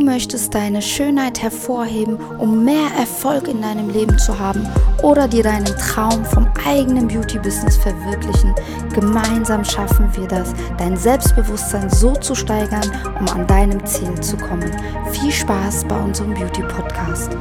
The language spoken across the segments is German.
Du möchtest deine Schönheit hervorheben, um mehr Erfolg in deinem Leben zu haben oder dir deinen Traum vom eigenen Beauty-Business verwirklichen. Gemeinsam schaffen wir das, dein Selbstbewusstsein so zu steigern, um an deinem Ziel zu kommen. Viel Spaß bei unserem Beauty-Podcast.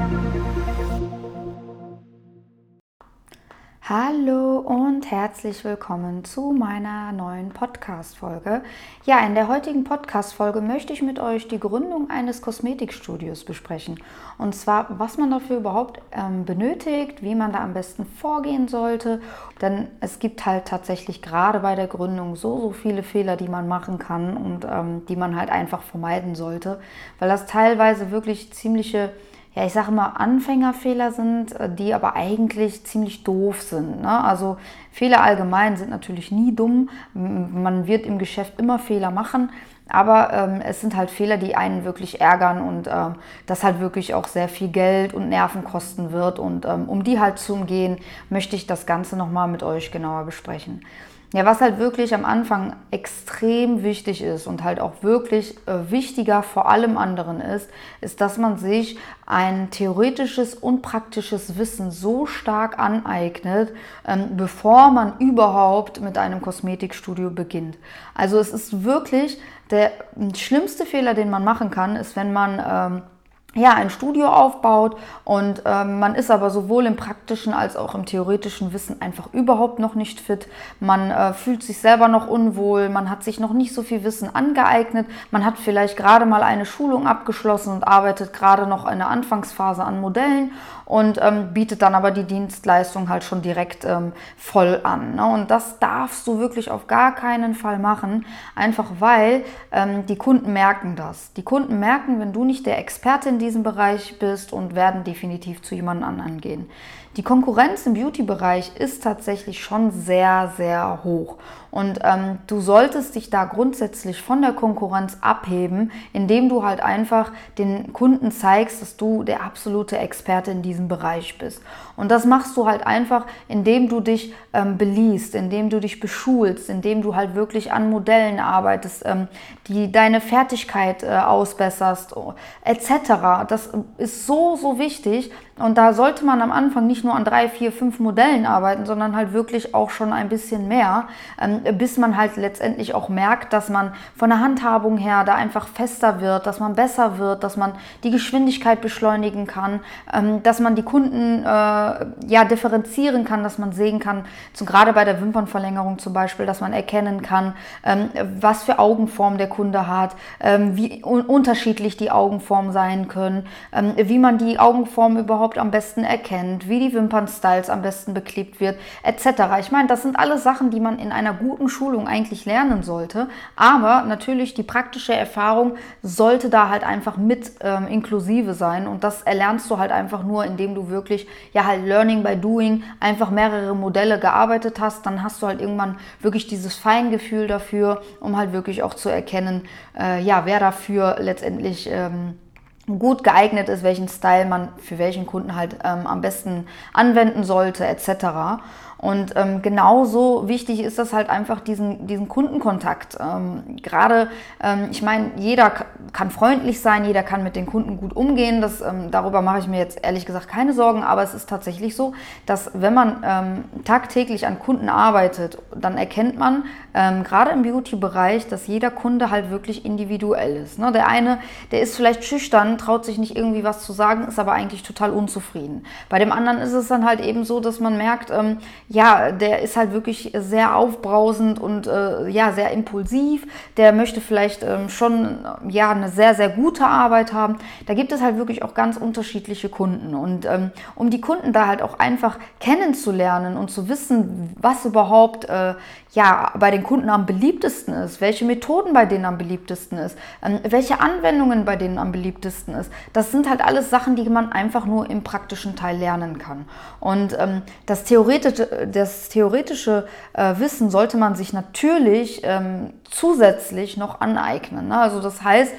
Herzlich willkommen zu meiner neuen Podcast-Folge. Ja, in der heutigen Podcast-Folge möchte ich mit euch die Gründung eines Kosmetikstudios besprechen. Und zwar, was man dafür überhaupt ähm, benötigt, wie man da am besten vorgehen sollte. Denn es gibt halt tatsächlich gerade bei der Gründung so, so viele Fehler, die man machen kann und ähm, die man halt einfach vermeiden sollte, weil das teilweise wirklich ziemliche ja, ich sage mal, Anfängerfehler sind, äh, die aber eigentlich ziemlich doof sind. Ne? Also Fehler allgemein sind natürlich nie dumm. Man wird im Geschäft immer Fehler machen, aber ähm, es sind halt Fehler, die einen wirklich ärgern und ähm, das halt wirklich auch sehr viel Geld und Nerven kosten wird. Und ähm, um die halt zu umgehen, möchte ich das Ganze nochmal mit euch genauer besprechen. Ja, was halt wirklich am Anfang extrem wichtig ist und halt auch wirklich äh, wichtiger vor allem anderen ist, ist, dass man sich ein theoretisches und praktisches Wissen so stark aneignet, ähm, bevor man überhaupt mit einem Kosmetikstudio beginnt. Also es ist wirklich der schlimmste Fehler, den man machen kann, ist, wenn man ähm, ja, ein Studio aufbaut und ähm, man ist aber sowohl im praktischen als auch im theoretischen Wissen einfach überhaupt noch nicht fit. Man äh, fühlt sich selber noch unwohl, man hat sich noch nicht so viel Wissen angeeignet, man hat vielleicht gerade mal eine Schulung abgeschlossen und arbeitet gerade noch in der Anfangsphase an Modellen und ähm, bietet dann aber die Dienstleistung halt schon direkt ähm, voll an. Ne? Und das darfst du wirklich auf gar keinen Fall machen, einfach weil ähm, die Kunden merken das. Die Kunden merken, wenn du nicht der Experte in diesem Bereich bist und werden definitiv zu jemand anderen gehen. Die Konkurrenz im Beauty-Bereich ist tatsächlich schon sehr, sehr hoch. Und ähm, du solltest dich da grundsätzlich von der Konkurrenz abheben, indem du halt einfach den Kunden zeigst, dass du der absolute Experte in diesem Bereich bist. Und das machst du halt einfach, indem du dich ähm, beliest, indem du dich beschulst, indem du halt wirklich an Modellen arbeitest, ähm, die deine Fertigkeit äh, ausbesserst, etc. Das ist so, so wichtig. Und da sollte man am Anfang nicht nur an drei, vier, fünf Modellen arbeiten, sondern halt wirklich auch schon ein bisschen mehr. Ähm, bis man halt letztendlich auch merkt, dass man von der Handhabung her da einfach fester wird, dass man besser wird, dass man die Geschwindigkeit beschleunigen kann, ähm, dass man die Kunden äh, ja differenzieren kann, dass man sehen kann, so gerade bei der Wimpernverlängerung zum Beispiel, dass man erkennen kann, ähm, was für Augenform der Kunde hat, ähm, wie un unterschiedlich die Augenformen sein können, ähm, wie man die Augenform überhaupt am besten erkennt, wie die Wimpernstyles am besten beklebt wird, etc. Ich meine, das sind alles Sachen, die man in einer guten guten Schulung eigentlich lernen sollte. Aber natürlich die praktische Erfahrung sollte da halt einfach mit ähm, inklusive sein. Und das erlernst du halt einfach nur, indem du wirklich, ja, halt Learning by Doing, einfach mehrere Modelle gearbeitet hast. Dann hast du halt irgendwann wirklich dieses Feingefühl dafür, um halt wirklich auch zu erkennen, äh, ja, wer dafür letztendlich. Ähm, gut geeignet ist, welchen Style man für welchen Kunden halt ähm, am besten anwenden sollte, etc. Und ähm, genauso wichtig ist das halt einfach diesen, diesen Kundenkontakt. Ähm, Gerade, ähm, ich meine, jeder kann freundlich sein, jeder kann mit den Kunden gut umgehen. Das, ähm, darüber mache ich mir jetzt ehrlich gesagt keine Sorgen, aber es ist tatsächlich so, dass wenn man ähm, tagtäglich an Kunden arbeitet, dann erkennt man ähm, gerade im Beauty-Bereich, dass jeder Kunde halt wirklich individuell ist. Ne? Der eine, der ist vielleicht schüchtern, traut sich nicht irgendwie was zu sagen, ist aber eigentlich total unzufrieden. Bei dem anderen ist es dann halt eben so, dass man merkt, ja, der ist halt wirklich sehr aufbrausend und äh, ja, sehr impulsiv. Der möchte vielleicht ähm, schon ja, eine sehr, sehr gute Arbeit haben. Da gibt es halt wirklich auch ganz unterschiedliche Kunden. Und ähm, um die Kunden da halt auch einfach kennenzulernen und zu wissen, was überhaupt äh, ja, bei den Kunden am beliebtesten ist, welche Methoden bei denen am beliebtesten ist, ähm, welche Anwendungen bei denen am beliebtesten ist. Das sind halt alles Sachen, die man einfach nur im praktischen Teil lernen kann. Und ähm, das theoretische, das theoretische äh, Wissen sollte man sich natürlich ähm, zusätzlich noch aneignen. Ne? Also das heißt,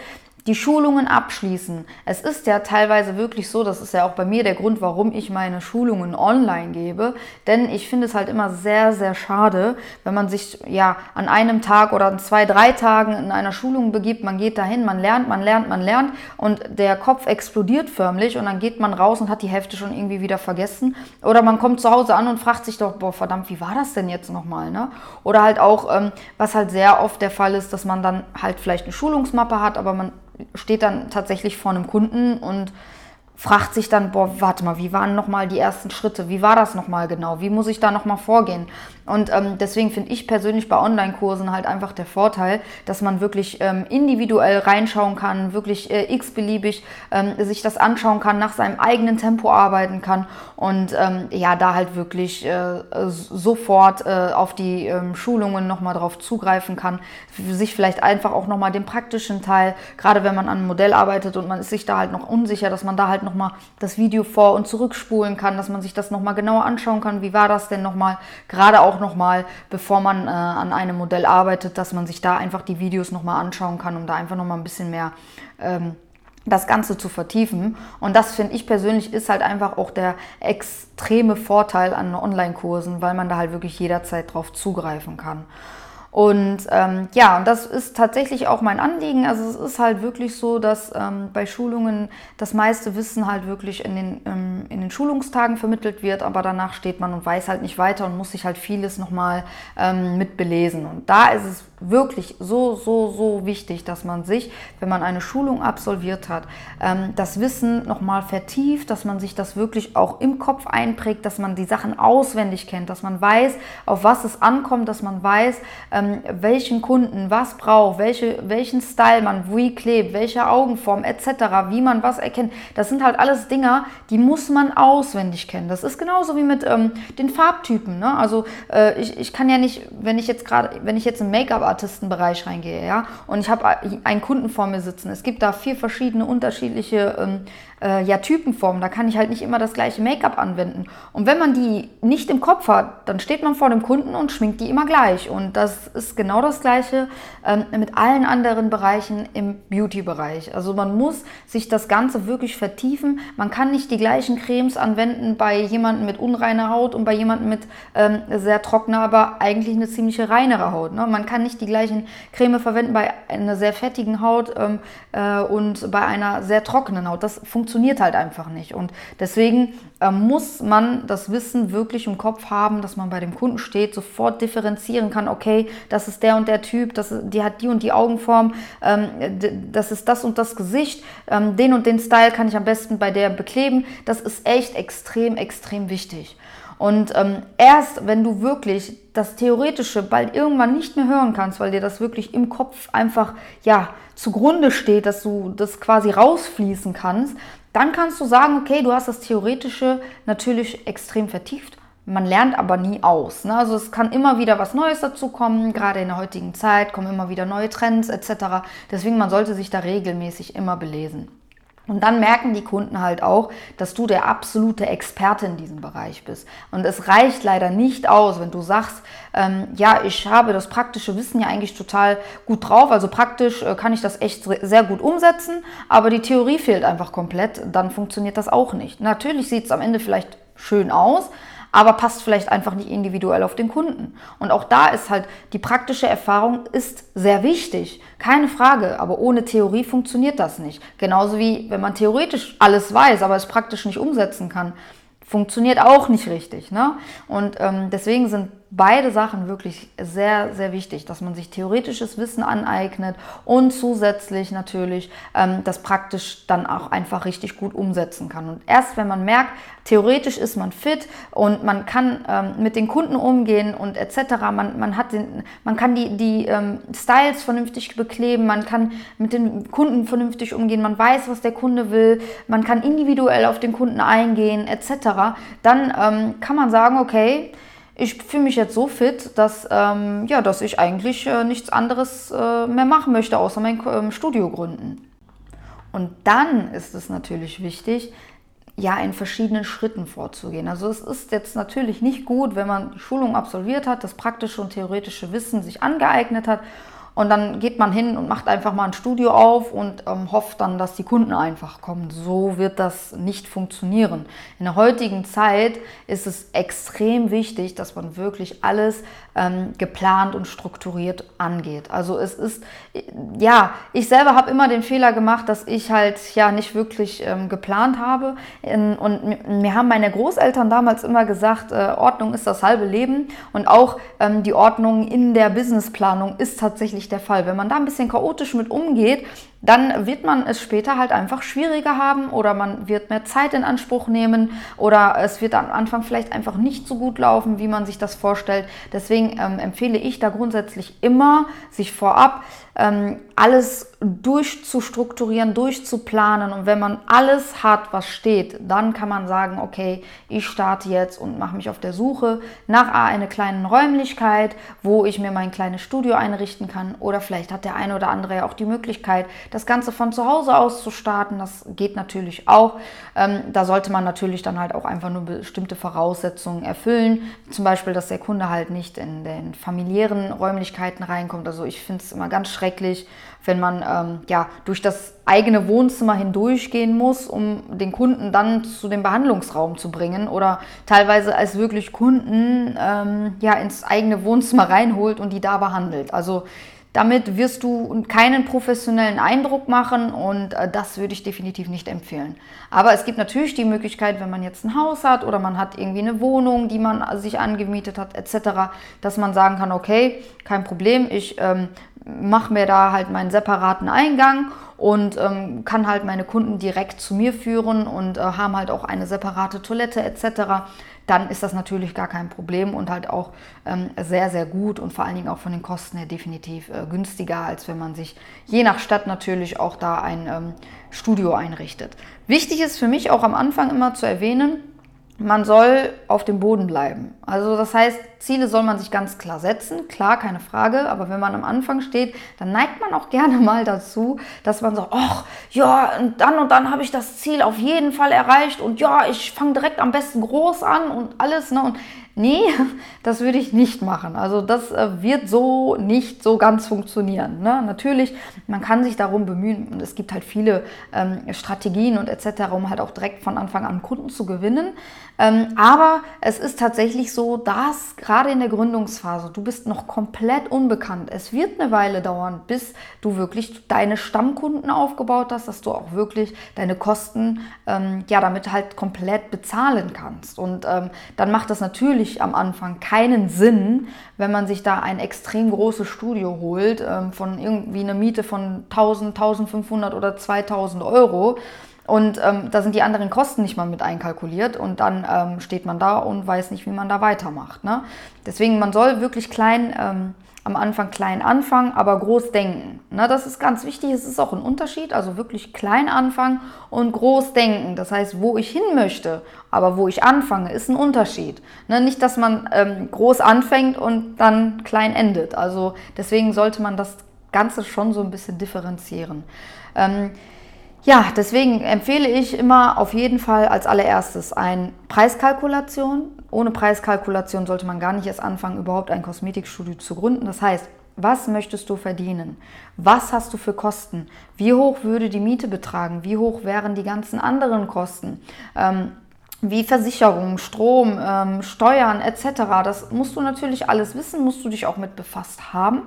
die Schulungen abschließen. Es ist ja teilweise wirklich so, das ist ja auch bei mir der Grund, warum ich meine Schulungen online gebe, denn ich finde es halt immer sehr, sehr schade, wenn man sich ja an einem Tag oder an zwei, drei Tagen in einer Schulung begibt, man geht dahin, man lernt, man lernt, man lernt und der Kopf explodiert förmlich und dann geht man raus und hat die Hälfte schon irgendwie wieder vergessen oder man kommt zu Hause an und fragt sich doch, boah, verdammt, wie war das denn jetzt nochmal, ne? Oder halt auch, ähm, was halt sehr oft der Fall ist, dass man dann halt vielleicht eine Schulungsmappe hat, aber man steht dann tatsächlich vor einem Kunden und fragt sich dann, boah, warte mal, wie waren nochmal die ersten Schritte? Wie war das nochmal genau? Wie muss ich da nochmal vorgehen? Und ähm, deswegen finde ich persönlich bei Online-Kursen halt einfach der Vorteil, dass man wirklich ähm, individuell reinschauen kann, wirklich äh, x-beliebig ähm, sich das anschauen kann, nach seinem eigenen Tempo arbeiten kann und ähm, ja, da halt wirklich äh, sofort äh, auf die ähm, Schulungen nochmal drauf zugreifen kann, sich vielleicht einfach auch nochmal den praktischen Teil, gerade wenn man an einem Modell arbeitet und man ist sich da halt noch unsicher, dass man da halt nochmal das Video vor- und zurückspulen kann, dass man sich das nochmal genauer anschauen kann, wie war das denn nochmal, gerade auch nochmal, bevor man äh, an einem Modell arbeitet, dass man sich da einfach die Videos nochmal anschauen kann, um da einfach nochmal ein bisschen mehr ähm, das Ganze zu vertiefen. Und das finde ich persönlich ist halt einfach auch der extreme Vorteil an Online-Kursen, weil man da halt wirklich jederzeit drauf zugreifen kann. Und ähm, ja, und das ist tatsächlich auch mein Anliegen. Also es ist halt wirklich so, dass ähm, bei Schulungen das meiste Wissen halt wirklich in den, ähm, in den Schulungstagen vermittelt wird, aber danach steht man und weiß halt nicht weiter und muss sich halt vieles nochmal ähm, mit belesen. Und da ist es wirklich so, so, so wichtig, dass man sich, wenn man eine Schulung absolviert hat, ähm, das Wissen nochmal vertieft, dass man sich das wirklich auch im Kopf einprägt, dass man die Sachen auswendig kennt, dass man weiß, auf was es ankommt, dass man weiß, ähm, welchen Kunden was braucht, welche, welchen Style man wie klebt, welche Augenform etc., wie man was erkennt. Das sind halt alles Dinge, die muss man auswendig kennen. Das ist genauso wie mit ähm, den Farbtypen. Ne? Also äh, ich, ich kann ja nicht, wenn ich jetzt gerade, wenn ich jetzt im Make-up Make-up-Artistenbereich reingehe, ja, und ich habe einen Kunden vor mir sitzen, es gibt da vier verschiedene unterschiedliche ähm, äh, ja, Typenformen, da kann ich halt nicht immer das gleiche Make-up anwenden. Und wenn man die nicht im Kopf hat, dann steht man vor dem Kunden und schminkt die immer gleich. Und das ist genau das Gleiche ähm, mit allen anderen Bereichen im Beauty-Bereich. Also man muss sich das Ganze wirklich vertiefen. Man kann nicht die gleichen Cremes anwenden bei jemandem mit unreiner Haut und bei jemandem mit ähm, sehr trockener, aber eigentlich eine ziemliche reinere Haut. Ne? Man kann nicht die gleichen Creme verwenden bei einer sehr fettigen Haut ähm, äh, und bei einer sehr trockenen Haut. Das funktioniert funktioniert halt einfach nicht. Und deswegen äh, muss man das Wissen wirklich im Kopf haben, dass man bei dem Kunden steht, sofort differenzieren kann, okay, das ist der und der Typ, das die hat die und die Augenform, ähm, das ist das und das Gesicht, ähm, den und den Style kann ich am besten bei der bekleben. Das ist echt extrem, extrem wichtig. Und ähm, erst wenn du wirklich das Theoretische bald irgendwann nicht mehr hören kannst, weil dir das wirklich im Kopf einfach ja zugrunde steht, dass du das quasi rausfließen kannst, dann kannst du sagen, okay, du hast das Theoretische natürlich extrem vertieft. Man lernt aber nie aus. Ne? Also es kann immer wieder was Neues dazu kommen, gerade in der heutigen Zeit kommen immer wieder neue Trends etc. Deswegen man sollte sich da regelmäßig immer belesen. Und dann merken die Kunden halt auch, dass du der absolute Experte in diesem Bereich bist. Und es reicht leider nicht aus, wenn du sagst, ähm, ja, ich habe das praktische Wissen ja eigentlich total gut drauf. Also praktisch äh, kann ich das echt sehr gut umsetzen, aber die Theorie fehlt einfach komplett. Dann funktioniert das auch nicht. Natürlich sieht es am Ende vielleicht schön aus, aber passt vielleicht einfach nicht individuell auf den Kunden. Und auch da ist halt die praktische Erfahrung ist sehr wichtig, keine Frage, aber ohne Theorie funktioniert das nicht. Genauso wie wenn man theoretisch alles weiß, aber es praktisch nicht umsetzen kann, funktioniert auch nicht richtig. Ne? Und ähm, deswegen sind beide Sachen wirklich sehr, sehr wichtig, dass man sich theoretisches Wissen aneignet und zusätzlich natürlich ähm, das praktisch dann auch einfach richtig gut umsetzen kann. Und erst wenn man merkt, theoretisch ist man fit und man kann ähm, mit den Kunden umgehen und etc., man, man, hat den, man kann die, die ähm, Styles vernünftig bekleben, man kann mit den Kunden vernünftig umgehen, man weiß, was der Kunde will, man kann individuell auf den Kunden eingehen etc., dann ähm, kann man sagen, okay, ich fühle mich jetzt so fit, dass, ähm, ja, dass ich eigentlich äh, nichts anderes äh, mehr machen möchte, außer mein ähm, Studio gründen. Und dann ist es natürlich wichtig, ja, in verschiedenen Schritten vorzugehen. Also es ist jetzt natürlich nicht gut, wenn man die Schulung absolviert hat, das praktische und theoretische Wissen sich angeeignet hat und dann geht man hin und macht einfach mal ein Studio auf und ähm, hofft dann, dass die Kunden einfach kommen. So wird das nicht funktionieren. In der heutigen Zeit ist es extrem wichtig, dass man wirklich alles ähm, geplant und strukturiert angeht. Also es ist, ja, ich selber habe immer den Fehler gemacht, dass ich halt ja nicht wirklich ähm, geplant habe. und mir haben meine Großeltern damals immer gesagt, äh, Ordnung ist das halbe Leben und auch ähm, die Ordnung in der Businessplanung ist tatsächlich der Fall. Wenn man da ein bisschen chaotisch mit umgeht, dann wird man es später halt einfach schwieriger haben oder man wird mehr Zeit in Anspruch nehmen oder es wird am Anfang vielleicht einfach nicht so gut laufen, wie man sich das vorstellt. Deswegen ähm, empfehle ich da grundsätzlich immer, sich vorab ähm, alles durchzustrukturieren, durchzuplanen. Und wenn man alles hat, was steht, dann kann man sagen, okay, ich starte jetzt und mache mich auf der Suche nach einer kleinen Räumlichkeit, wo ich mir mein kleines Studio einrichten kann. Oder vielleicht hat der eine oder andere ja auch die Möglichkeit, das Ganze von zu Hause aus zu starten. Das geht natürlich auch. Ähm, da sollte man natürlich dann halt auch einfach nur bestimmte Voraussetzungen erfüllen. Zum Beispiel, dass der Kunde halt nicht in den familiären Räumlichkeiten reinkommt. Also ich finde es immer ganz schrecklich, wenn man ähm, ja durch das eigene Wohnzimmer hindurchgehen muss, um den Kunden dann zu dem Behandlungsraum zu bringen oder teilweise als wirklich Kunden ähm, ja ins eigene Wohnzimmer reinholt und die da behandelt. Also damit wirst du keinen professionellen Eindruck machen und äh, das würde ich definitiv nicht empfehlen. Aber es gibt natürlich die Möglichkeit, wenn man jetzt ein Haus hat oder man hat irgendwie eine Wohnung, die man sich angemietet hat etc., dass man sagen kann, okay, kein Problem, ich ähm, mache mir da halt meinen separaten Eingang und ähm, kann halt meine Kunden direkt zu mir führen und äh, haben halt auch eine separate Toilette etc dann ist das natürlich gar kein Problem und halt auch ähm, sehr, sehr gut und vor allen Dingen auch von den Kosten her definitiv äh, günstiger, als wenn man sich je nach Stadt natürlich auch da ein ähm, Studio einrichtet. Wichtig ist für mich auch am Anfang immer zu erwähnen, man soll auf dem Boden bleiben. Also das heißt, Ziele soll man sich ganz klar setzen, klar, keine Frage, aber wenn man am Anfang steht, dann neigt man auch gerne mal dazu, dass man sagt, ach ja, und dann und dann habe ich das Ziel auf jeden Fall erreicht und ja, ich fange direkt am besten groß an und alles. Ne? Und Nee, das würde ich nicht machen. Also das äh, wird so nicht so ganz funktionieren. Ne? Natürlich, man kann sich darum bemühen und es gibt halt viele ähm, Strategien und etc., um halt auch direkt von Anfang an Kunden zu gewinnen. Ähm, aber es ist tatsächlich so, dass gerade in der Gründungsphase, du bist noch komplett unbekannt. Es wird eine Weile dauern, bis du wirklich deine Stammkunden aufgebaut hast, dass du auch wirklich deine Kosten ähm, ja damit halt komplett bezahlen kannst. Und ähm, dann macht das natürlich am Anfang keinen Sinn, wenn man sich da ein extrem großes Studio holt, ähm, von irgendwie einer Miete von 1000, 1500 oder 2000 Euro. Und ähm, da sind die anderen Kosten nicht mal mit einkalkuliert und dann ähm, steht man da und weiß nicht, wie man da weitermacht. Ne? Deswegen, man soll wirklich klein ähm, am Anfang klein anfangen, aber groß denken. Na, das ist ganz wichtig. Es ist auch ein Unterschied. Also wirklich klein anfangen und groß denken. Das heißt, wo ich hin möchte, aber wo ich anfange, ist ein Unterschied. Ne, nicht, dass man ähm, groß anfängt und dann klein endet. Also deswegen sollte man das Ganze schon so ein bisschen differenzieren. Ja, deswegen empfehle ich immer auf jeden Fall als allererstes eine Preiskalkulation. Ohne Preiskalkulation sollte man gar nicht erst anfangen, überhaupt ein Kosmetikstudio zu gründen. Das heißt, was möchtest du verdienen? Was hast du für Kosten? Wie hoch würde die Miete betragen? Wie hoch wären die ganzen anderen Kosten? Ähm, wie Versicherung, Strom, ähm, Steuern etc. Das musst du natürlich alles wissen, musst du dich auch mit befasst haben.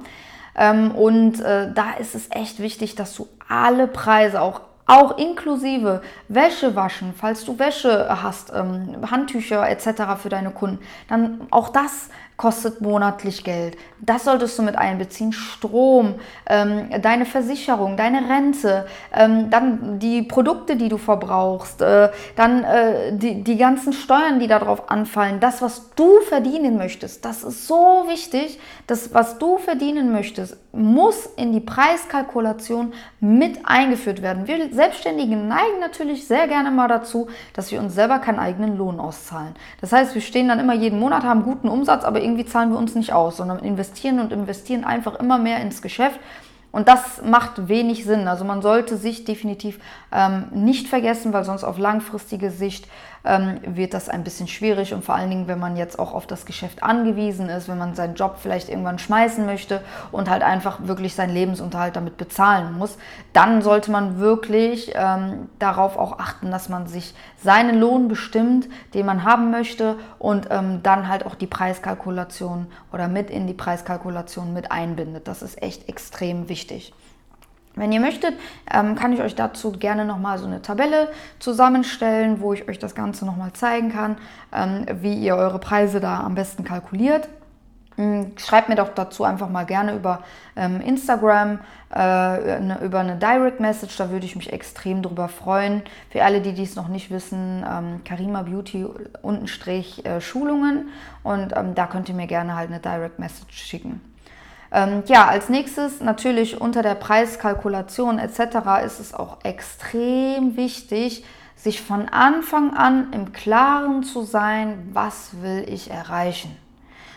Ähm, und äh, da ist es echt wichtig, dass du alle Preise, auch auch inklusive Wäsche waschen, falls du Wäsche hast, ähm, Handtücher etc. für deine Kunden, dann auch das kostet monatlich Geld. Das solltest du mit einbeziehen. Strom, ähm, deine Versicherung, deine Rente, ähm, dann die Produkte, die du verbrauchst, äh, dann äh, die, die ganzen Steuern, die darauf anfallen, das, was du verdienen möchtest. Das ist so wichtig. Das, was du verdienen möchtest, muss in die Preiskalkulation mit eingeführt werden. Wir Selbstständigen neigen natürlich sehr gerne mal dazu, dass wir uns selber keinen eigenen Lohn auszahlen. Das heißt, wir stehen dann immer jeden Monat, haben guten Umsatz, aber irgendwie zahlen wir uns nicht aus, sondern investieren und investieren einfach immer mehr ins Geschäft Und das macht wenig Sinn. Also man sollte sich definitiv ähm, nicht vergessen, weil sonst auf langfristige Sicht ähm, wird das ein bisschen schwierig und vor allen Dingen, wenn man jetzt auch auf das Geschäft angewiesen ist, wenn man seinen Job vielleicht irgendwann schmeißen möchte und halt einfach wirklich seinen Lebensunterhalt damit bezahlen muss, dann sollte man wirklich ähm, darauf auch achten, dass man sich seinen Lohn bestimmt, den man haben möchte und ähm, dann halt auch die Preiskalkulation oder mit in die Preiskalkulation mit einbindet. Das ist echt extrem wichtig. Wenn ihr möchtet, ähm, kann ich euch dazu gerne nochmal so eine Tabelle zusammenstellen, wo ich euch das Ganze nochmal zeigen kann, ähm, wie ihr eure Preise da am besten kalkuliert. Hm, schreibt mir doch dazu einfach mal gerne über ähm, Instagram, äh, über eine Direct Message, da würde ich mich extrem drüber freuen. Für alle, die dies noch nicht wissen, Karima Beauty äh, Schulungen und da könnt ihr mir gerne halt eine Direct Message schicken. Ähm, ja, als nächstes natürlich unter der Preiskalkulation etc. ist es auch extrem wichtig, sich von Anfang an im Klaren zu sein, was will ich erreichen.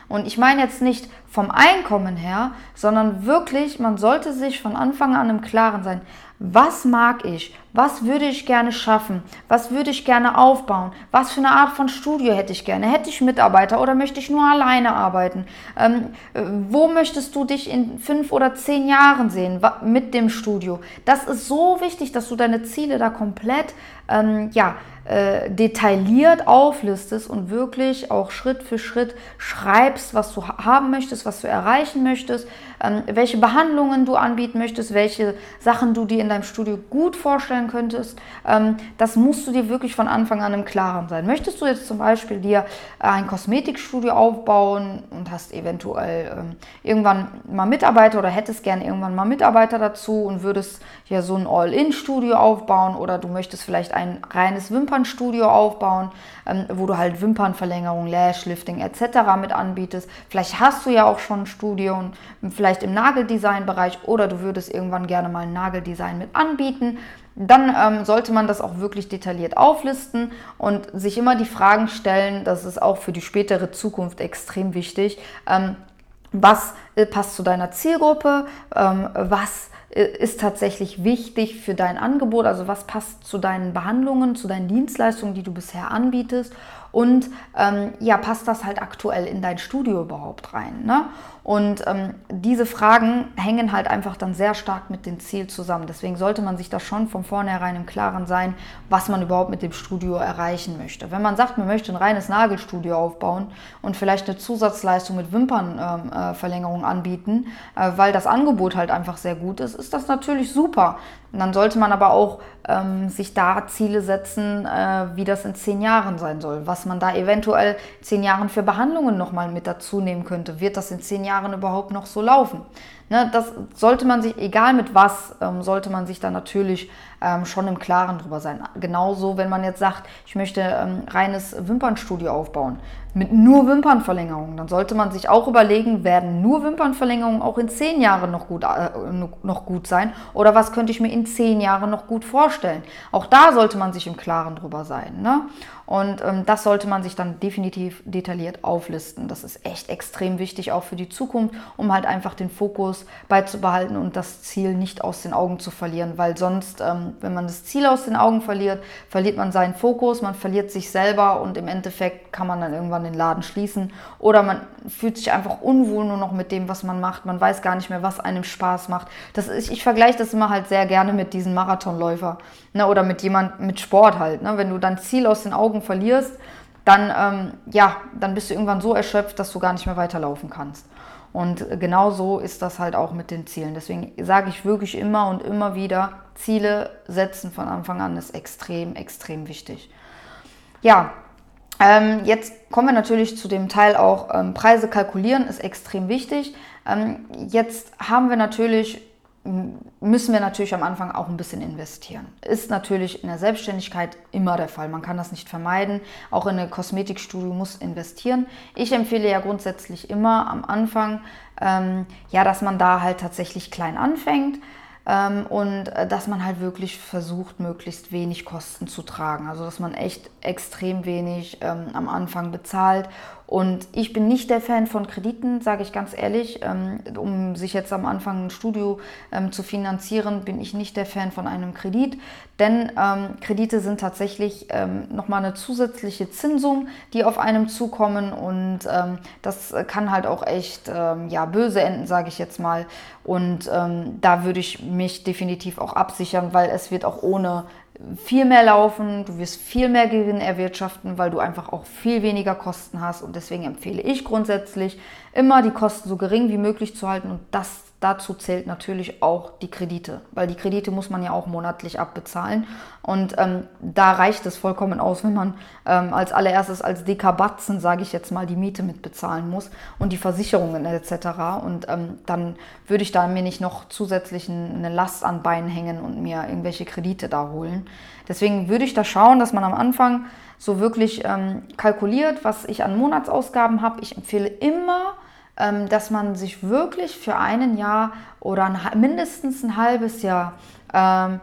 Und ich meine jetzt nicht vom Einkommen her, sondern wirklich, man sollte sich von Anfang an im Klaren sein, was mag ich? Was würde ich gerne schaffen? Was würde ich gerne aufbauen? Was für eine Art von Studio hätte ich gerne? Hätte ich Mitarbeiter oder möchte ich nur alleine arbeiten? Ähm, äh, wo möchtest du dich in fünf oder zehn Jahren sehen mit dem Studio? Das ist so wichtig, dass du deine Ziele da komplett ähm, ja, äh, detailliert auflistest und wirklich auch Schritt für Schritt schreibst, was du haben möchtest, was du erreichen möchtest, ähm, welche Behandlungen du anbieten möchtest, welche Sachen du dir in deinem Studio gut vorstellen könntest. Ähm, das musst du dir wirklich von Anfang an im Klaren sein. Möchtest du jetzt zum Beispiel dir ein Kosmetikstudio aufbauen und hast eventuell ähm, irgendwann mal Mitarbeiter oder hättest gerne irgendwann mal Mitarbeiter dazu und würdest ja so ein All-In-Studio aufbauen oder du möchtest vielleicht ein reines Wimpern Wimpernstudio aufbauen, ähm, wo du halt Wimpernverlängerung, Lashlifting etc. mit anbietest. Vielleicht hast du ja auch schon ein Studio und vielleicht im Nageldesign-Bereich oder du würdest irgendwann gerne mal ein Nageldesign mit anbieten. Dann ähm, sollte man das auch wirklich detailliert auflisten und sich immer die Fragen stellen, das ist auch für die spätere Zukunft extrem wichtig. Ähm, was äh, passt zu deiner Zielgruppe? Ähm, was ist tatsächlich wichtig für dein Angebot, also was passt zu deinen Behandlungen, zu deinen Dienstleistungen, die du bisher anbietest und ähm, ja, passt das halt aktuell in dein Studio überhaupt rein? Ne? Und ähm, diese Fragen hängen halt einfach dann sehr stark mit dem Ziel zusammen. Deswegen sollte man sich da schon von vornherein im Klaren sein, was man überhaupt mit dem Studio erreichen möchte. Wenn man sagt, man möchte ein reines Nagelstudio aufbauen und vielleicht eine Zusatzleistung mit Wimpernverlängerung ähm, äh, anbieten, äh, weil das Angebot halt einfach sehr gut ist, ist das natürlich super. Dann sollte man aber auch ähm, sich da Ziele setzen, äh, wie das in zehn Jahren sein soll, was man da eventuell zehn Jahren für Behandlungen nochmal mit dazu nehmen könnte. Wird das in zehn Jahren überhaupt noch so laufen? Ne, das sollte man sich, egal mit was, ähm, sollte man sich da natürlich ähm, schon im Klaren drüber sein. Genauso, wenn man jetzt sagt, ich möchte ähm, reines Wimpernstudio aufbauen mit nur Wimpernverlängerungen, dann sollte man sich auch überlegen, werden nur Wimpernverlängerungen auch in zehn Jahren noch gut, äh, noch gut sein oder was könnte ich mir in zehn Jahren noch gut vorstellen. Auch da sollte man sich im Klaren drüber sein. Ne? Und ähm, das sollte man sich dann definitiv detailliert auflisten. Das ist echt extrem wichtig, auch für die Zukunft, um halt einfach den Fokus beizubehalten und das Ziel nicht aus den Augen zu verlieren. Weil sonst, ähm, wenn man das Ziel aus den Augen verliert, verliert man seinen Fokus, man verliert sich selber und im Endeffekt kann man dann irgendwann den Laden schließen. Oder man fühlt sich einfach unwohl nur noch mit dem, was man macht. Man weiß gar nicht mehr, was einem Spaß macht. Das ist, ich vergleiche das immer halt sehr gerne mit diesen Marathonläufer ne, oder mit jemand mit Sport halt. Ne? Wenn du dein Ziel aus den Augen verlierst, dann, ähm, ja, dann bist du irgendwann so erschöpft, dass du gar nicht mehr weiterlaufen kannst. Und genau so ist das halt auch mit den Zielen. Deswegen sage ich wirklich immer und immer wieder, Ziele setzen von Anfang an ist extrem, extrem wichtig. Ja, ähm, jetzt kommen wir natürlich zu dem Teil auch, ähm, Preise kalkulieren ist extrem wichtig. Ähm, jetzt haben wir natürlich müssen wir natürlich am Anfang auch ein bisschen investieren. Ist natürlich in der Selbstständigkeit immer der Fall. Man kann das nicht vermeiden. Auch in eine Kosmetikstudio muss investieren. Ich empfehle ja grundsätzlich immer am Anfang, ähm, ja, dass man da halt tatsächlich klein anfängt ähm, und äh, dass man halt wirklich versucht, möglichst wenig Kosten zu tragen. Also dass man echt extrem wenig ähm, am Anfang bezahlt Und ich bin nicht der Fan von Krediten, sage ich ganz ehrlich. Ähm, um sich jetzt am Anfang ein Studio ähm, zu finanzieren, bin ich nicht der Fan von einem Kredit. Denn ähm, Kredite sind tatsächlich nochmal eine zusätzliche Zinsung, die auf einem zukommen. Und das kann halt auch echt ja, böse enden, sage ich jetzt mal. Und da würde ich mich definitiv auch absichern, weil es wird auch ohne viel mehr laufen, du wirst viel mehr Gewinn erwirtschaften, weil du einfach auch viel weniger Kosten hast. Und deswegen empfehle ich grundsätzlich, immer die Kosten so gering wie möglich zu halten. Und das dazu zählt natürlich auch die Kredite, weil die Kredite muss man ja auch monatlich abbezahlen. Und ähm, da reicht es vollkommen aus, wenn man ähm, als allererstes als Dekabatzen, sage ich jetzt mal, die Miete mitbezahlen muss und die Versicherungen etc. Und ähm, dann würde ich da mir nicht noch zusätzlich eine Last an Beinen hängen und mir irgendwelche Kredite da holen. Deswegen würde ich da schauen, dass man am Anfang so wirklich ähm, kalkuliert, was ich an Monatsausgaben habe. Ich empfehle immer, dass man sich wirklich für ein Jahr oder ein, mindestens ein halbes Jahr ähm,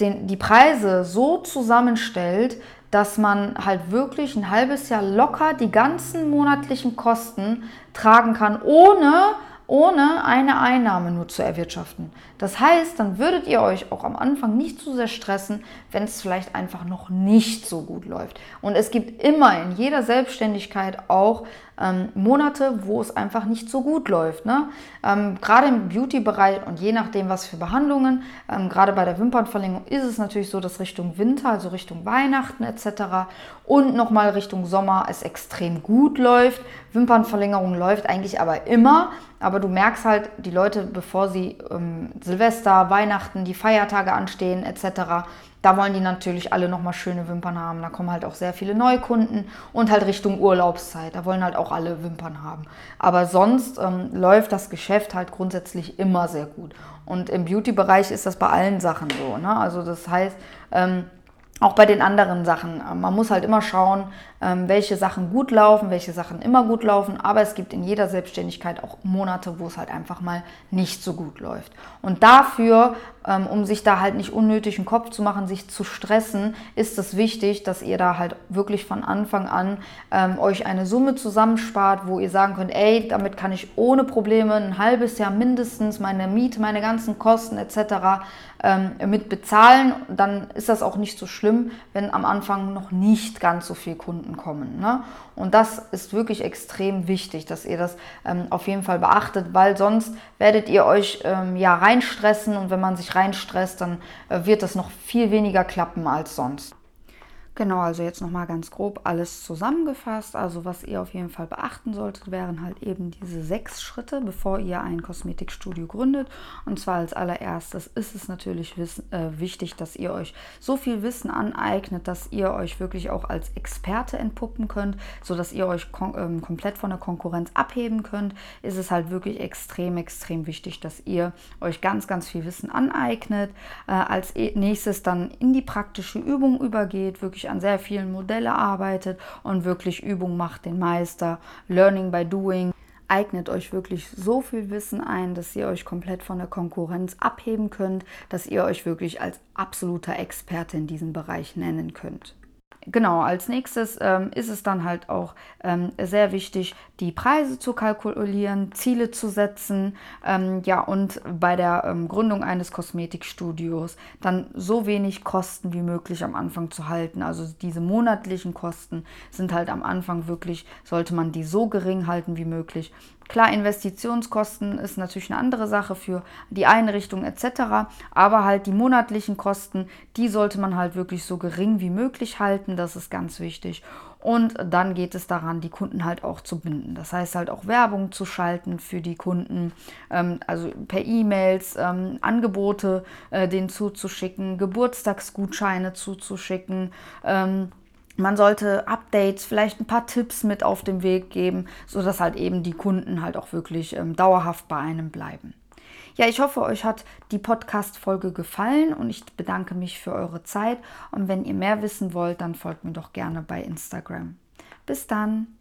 den, die Preise so zusammenstellt, dass man halt wirklich ein halbes Jahr locker die ganzen monatlichen Kosten tragen kann, ohne ohne eine Einnahme nur zu erwirtschaften. Das heißt, dann würdet ihr euch auch am Anfang nicht zu sehr stressen, wenn es vielleicht einfach noch nicht so gut läuft. Und es gibt immer in jeder Selbstständigkeit auch ähm, Monate, wo es einfach nicht so gut läuft. Ne? Ähm, gerade im Beauty-Bereich und je nachdem, was für Behandlungen, ähm, gerade bei der Wimpernverlängerung ist es natürlich so, dass Richtung Winter, also Richtung Weihnachten etc. und nochmal Richtung Sommer es extrem gut läuft. Wimpernverlängerung läuft eigentlich aber immer, aber du merkst halt, die Leute, bevor sie ähm, Silvester, Weihnachten, die Feiertage anstehen etc., da wollen die natürlich alle nochmal schöne Wimpern haben. Da kommen halt auch sehr viele Neukunden und halt Richtung Urlaubszeit. Da wollen halt auch alle Wimpern haben. Aber sonst ähm, läuft das Geschäft halt grundsätzlich immer sehr gut. Und im Beauty-Bereich ist das bei allen Sachen so. Ne? Also das heißt, ähm, auch bei den anderen Sachen. Ähm, man muss halt immer schauen, ähm, welche Sachen gut laufen, welche Sachen immer gut laufen. Aber es gibt in jeder Selbstständigkeit auch Monate, wo es halt einfach mal nicht so gut läuft. Und dafür, um sich da halt nicht unnötig einen Kopf zu machen, sich zu stressen, ist es wichtig, dass ihr da halt wirklich von Anfang an ähm, euch eine Summe zusammenspart, wo ihr sagen könnt, ey, damit kann ich ohne Probleme ein halbes Jahr mindestens meine Miete, meine ganzen Kosten etc. Ähm, mit bezahlen. Dann ist das auch nicht so schlimm, wenn am Anfang noch nicht ganz so viel Kunden Kunden kommen. Ne? Und das ist wirklich extrem wichtig, dass ihr das ähm, auf jeden Fall beachtet, weil sonst werdet ihr euch ähm, ja reinstressen und wenn man sich reinstresst, dann äh, wird das noch viel weniger klappen als sonst. Genau, also jetzt nochmal ganz grob alles zusammengefasst. Also was ihr auf jeden Fall beachten solltet, wären halt eben diese sechs Schritte, bevor ihr ein Kosmetikstudio gründet. Und zwar als allererstes ist es natürlich äh, wichtig, dass ihr euch so viel Wissen aneignet, dass ihr euch wirklich auch als Experte entpuppen könnt, sodass ihr euch ähm, komplett von der Konkurrenz abheben könnt. Ist es halt wirklich extrem, extrem wichtig, dass ihr euch ganz, ganz viel Wissen aneignet. Äh, als e-, nächstes dann in die praktische Übung übergeht, wirklich an sehr vielen Modellen arbeitet und wirklich Übung macht den Meister. Learning by Doing. Eignet euch wirklich so viel Wissen ein, dass ihr euch komplett von der Konkurrenz abheben könnt, dass ihr euch wirklich als absoluter Experte in diesem Bereich nennen könnt. Genau, als nächstes ähm, ist es dann halt auch ähm, sehr wichtig, die Preise zu kalkulieren, Ziele zu setzen, ähm, ja, und bei der ähm, Gründung eines Kosmetikstudios dann so wenig Kosten wie möglich am Anfang zu halten. Also diese monatlichen Kosten sind halt am Anfang wirklich, sollte man die so gering halten wie möglich, Klar, Investitionskosten ist natürlich eine andere Sache für die Einrichtung etc. Aber halt die monatlichen Kosten, die sollte man halt wirklich so gering wie möglich halten. Das ist ganz wichtig. Und dann geht es daran, die Kunden halt auch zu binden. Das heißt halt auch Werbung zu schalten für die Kunden, ähm, also per E-Mails ähm, Angebote äh, denen zuzuschicken, Geburtstagsgutscheine zuzuschicken. Man sollte Updates, vielleicht ein paar Tipps mit auf den Weg geben, sodass halt eben die Kunden halt auch wirklich ähm, dauerhaft bei einem bleiben. Ja, ich hoffe, euch hat die Podcast-Folge gefallen und ich bedanke mich für eure Zeit. Und wenn ihr mehr wissen wollt, dann folgt mir doch gerne bei Instagram. Bis dann!